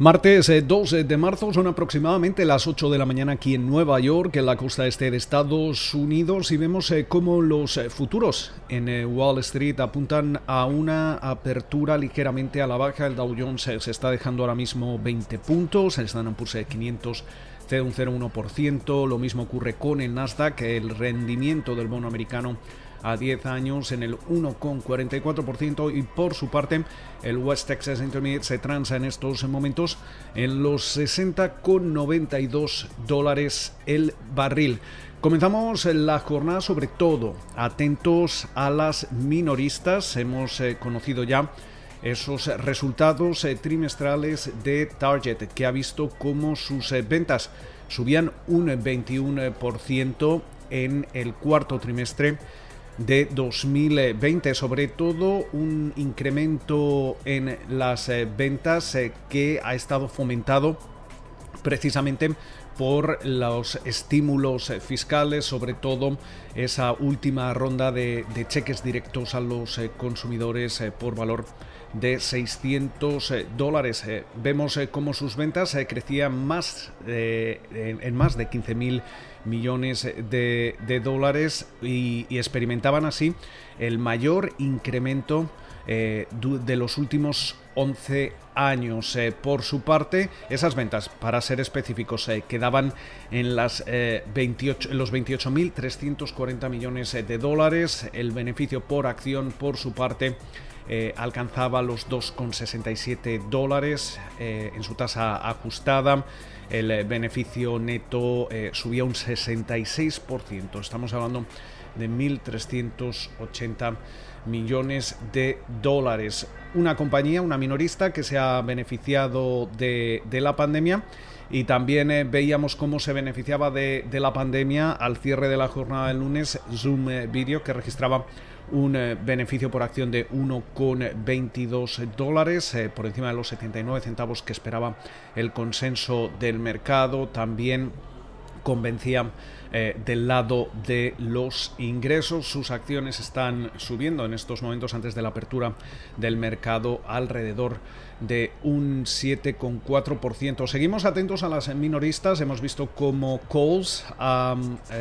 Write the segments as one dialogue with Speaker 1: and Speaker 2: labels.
Speaker 1: Martes 2 eh, de marzo son aproximadamente las 8 de la mañana aquí en Nueva York, en la costa este de Estados Unidos, y vemos eh, cómo los eh, futuros en Wall Street apuntan a una apertura ligeramente a la baja. El Dow Jones se está dejando ahora mismo 20 puntos, el Standard Poor's 500 cede un 0,1%, lo mismo ocurre con el Nasdaq, el rendimiento del bono americano a 10 años en el 1,44% y por su parte el West Texas Intermediate se transa en estos momentos en los 60,92 dólares el barril. Comenzamos la jornada sobre todo atentos a las minoristas. Hemos eh, conocido ya esos resultados eh, trimestrales de Target, que ha visto cómo sus eh, ventas subían un 21% en el cuarto trimestre de 2020, sobre todo un incremento en las eh, ventas eh, que ha estado fomentado precisamente por los estímulos eh, fiscales, sobre todo esa última ronda de, cheques directos a los consumidores por valor de 600 dólares. vemos cómo sus ventas crecían más en más de 15 mil millones de, dólares y, experimentaban así el mayor incremento eh, de los últimos 11 años. Eh, por su parte, esas ventas, para ser específicos, eh, quedaban en, las, 28, en los 28.340 millones de dólares. El beneficio por acción, por su parte, alcanzaba los 2,67 dólares en su tasa ajustada el eh, beneficio neto eh, subía un 66%. Estamos hablando de 1.380 millones de dólares. Una compañía, una minorista que se ha beneficiado de, la pandemia y también eh, veíamos cómo se beneficiaba de, de, la pandemia al cierre de la jornada del lunes Zoom Video que registraba un eh, beneficio por acción de 1,22 dólares, eh, por encima de los 79 centavos que esperaba el consenso del mercado. También convencía eh, del lado de los ingresos. Sus acciones están subiendo en estos momentos antes de la apertura del mercado alrededor de un 7,4%. Seguimos atentos a las minoristas. Hemos visto cómo Coles ha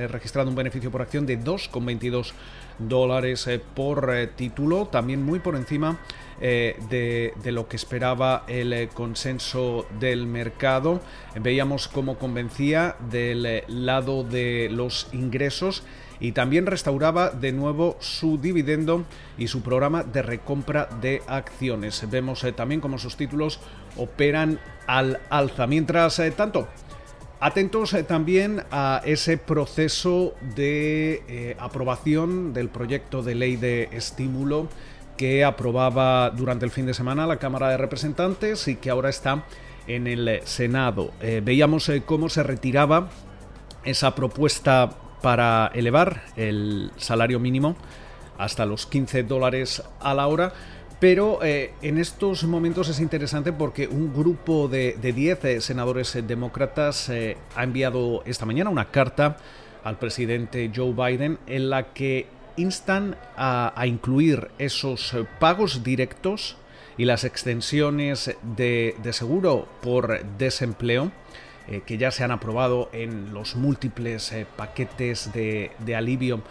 Speaker 1: registrado un beneficio por acción de 2,22 dólares eh, por eh, título, también muy por encima eh, de, lo que esperaba el consenso del mercado. Veíamos cómo convencía del lado de los ingresos y también restauraba de nuevo su dividendo y su programa de recompra de acciones. Vemos también cómo sus títulos operan al alza. Mientras tanto, Atentos eh, también a ese proceso de eh, aprobación del proyecto de ley de estímulo que aprobaba durante el fin de semana la Cámara de Representantes y que ahora está en el eh, Senado. veíamos cómo se retiraba esa propuesta para elevar el salario mínimo hasta los 15 dólares a la hora. Pero eh, en estos momentos es interesante porque un grupo de 10 eh, senadores eh, demócratas ha enviado esta mañana una carta al presidente Joe Biden en la que instan a, incluir esos pagos directos y las extensiones de, seguro por desempleo que ya se han aprobado en los múltiples paquetes de, alivio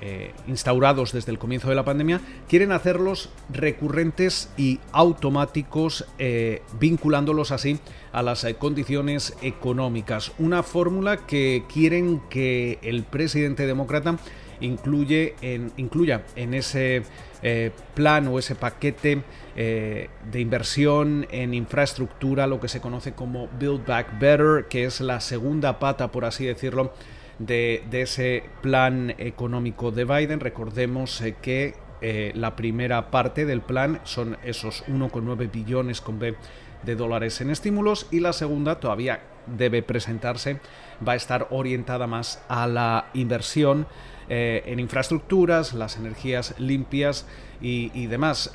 Speaker 1: eh, instaurados desde el comienzo de la pandemia, quieren hacerlos recurrentes y automáticos, eh, vinculándolos así a las eh, condiciones económicas. Una fórmula que quieren que el presidente demócrata incluye en, incluya en ese plan o ese paquete de inversión en infraestructura, lo que se conoce como Build Back Better, que es la segunda pata, por así decirlo, de, ese plan económico de Biden. Recordemos eh, que eh, la primera parte del plan son esos 1,9 billones de dólares en estímulos y la segunda todavía debe presentarse, va a estar orientada más a la inversión eh, en infraestructuras, las energías limpias y, demás.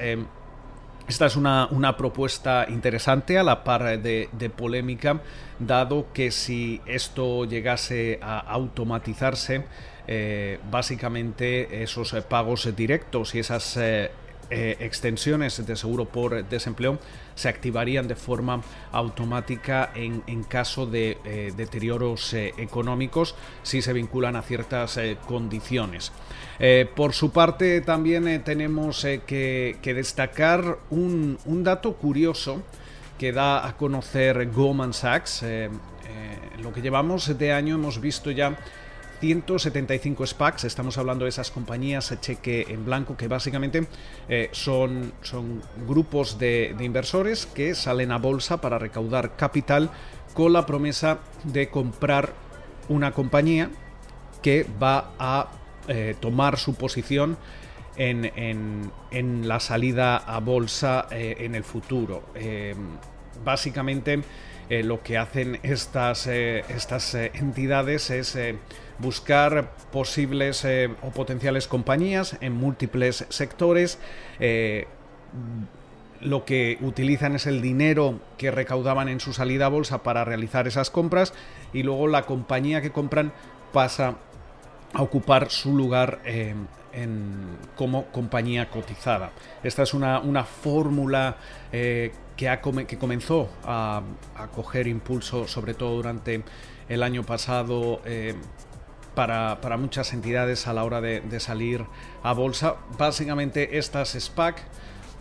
Speaker 1: Esta es una, propuesta interesante a la par de, polémica, dado que si esto llegase a automatizarse, eh, básicamente esos pagos directos y esas eh, eh, extensiones de seguro por desempleo se activarían de forma automática en, caso de eh, deterioros eh, económicos si se vinculan a ciertas condiciones. por su parte también tenemos que, destacar un, un, dato curioso que da a conocer Goldman Sachs. lo que llevamos de año hemos visto ya 175 SPACs, estamos hablando de esas compañías cheque en blanco que básicamente eh, son, son grupos de, inversores que salen a bolsa para recaudar capital con la promesa de comprar una compañía que va a eh, tomar su posición en, la salida a bolsa eh, en el futuro. básicamente lo que hacen estas, estas entidades es buscar posibles eh, o potenciales compañías en múltiples sectores. Eh, lo que utilizan es el dinero que recaudaban en su salida a bolsa para realizar esas compras y luego la compañía que compran pasa a ocupar su lugar eh, como compañía cotizada. Esta es una, fórmula que, que, comenzó a, coger impulso sobre todo durante el año pasado para, muchas entidades a la hora de, salir a bolsa. Básicamente estas SPAC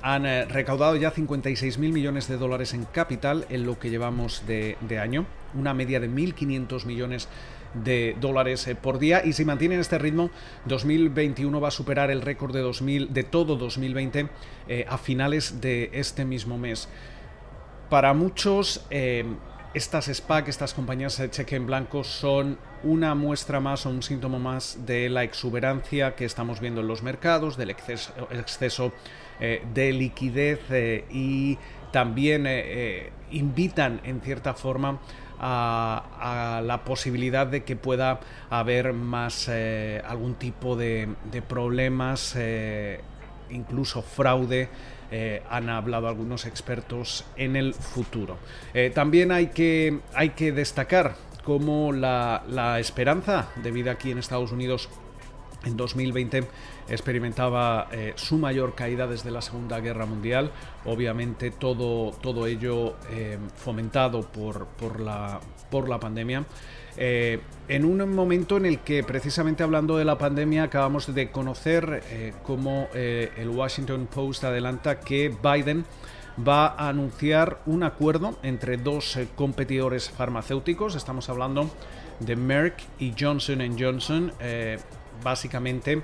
Speaker 1: han eh, recaudado ya 56 mil millones de dólares en capital en lo que llevamos de, año, una media de 1.500 millones de dólares eh, por día y si mantienen este ritmo 2021 va a superar el récord de 2000 de todo 2020 eh, a finales de este mismo mes para muchos estas SPAC, estas compañías de cheque en blanco, son una muestra más o un síntoma más de la exuberancia que estamos viendo en los mercados, del exceso, eh, de liquidez eh, y también eh, invitan en cierta forma a, la posibilidad de que pueda haber más algún tipo de problemas, incluso fraude eh, han hablado algunos expertos en el futuro. Eh, también hay que, hay que destacar cómo la, esperanza de vida aquí en Estados Unidos en 2020 experimentaba eh, su mayor caída desde la Segunda Guerra Mundial, obviamente todo, todo ello fomentado por, por, la, por la pandemia. Eh, en un momento en el que precisamente hablando de la pandemia acabamos de conocer eh, cómo eh, el Washington Post adelanta que Biden va a anunciar un acuerdo entre dos competidores farmacéuticos. Estamos hablando de Merck y Johnson Johnson. básicamente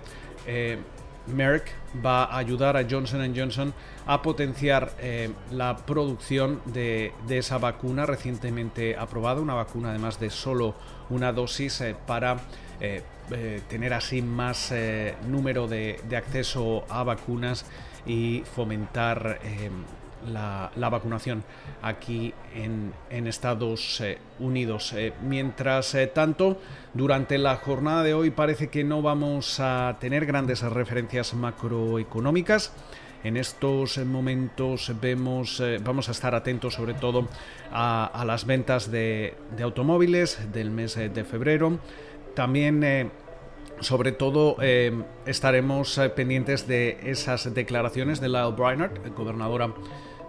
Speaker 1: Merck va a ayudar a Johnson Johnson a potenciar eh, la producción de, esa vacuna recientemente aprobada, una vacuna además de solo una dosis eh, para eh, tener así más número de, de, acceso a vacunas y fomentar la, vacunación aquí en, Estados eh, Unidos. Eh, mientras eh, tanto, durante la jornada de hoy parece que no vamos a tener grandes referencias macroeconómicas. En estos momentos vemos, vamos a estar atentos sobre todo a, las ventas de, automóviles del mes de febrero. También sobre todo estaremos pendientes de esas declaraciones de Lyle Brainerd, gobernadora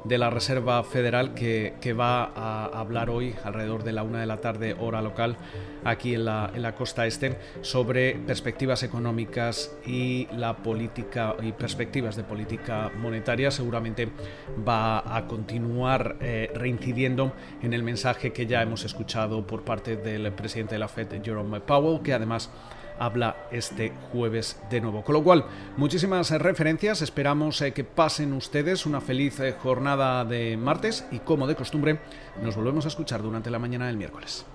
Speaker 1: de la Reserva Federal que, va a hablar hoy alrededor de la una de la tarde hora local aquí en la, en la costa este sobre perspectivas económicas y la política y perspectivas de política monetaria. Seguramente va a continuar eh, reincidiendo en el mensaje que ya hemos escuchado por parte del presidente de la Fed Jerome Powell que además habla este jueves de nuevo. Con lo cual, muchísimas referencias, esperamos eh, que pasen ustedes una feliz eh, jornada de martes y como de costumbre, nos volvemos a escuchar durante la mañana del miércoles.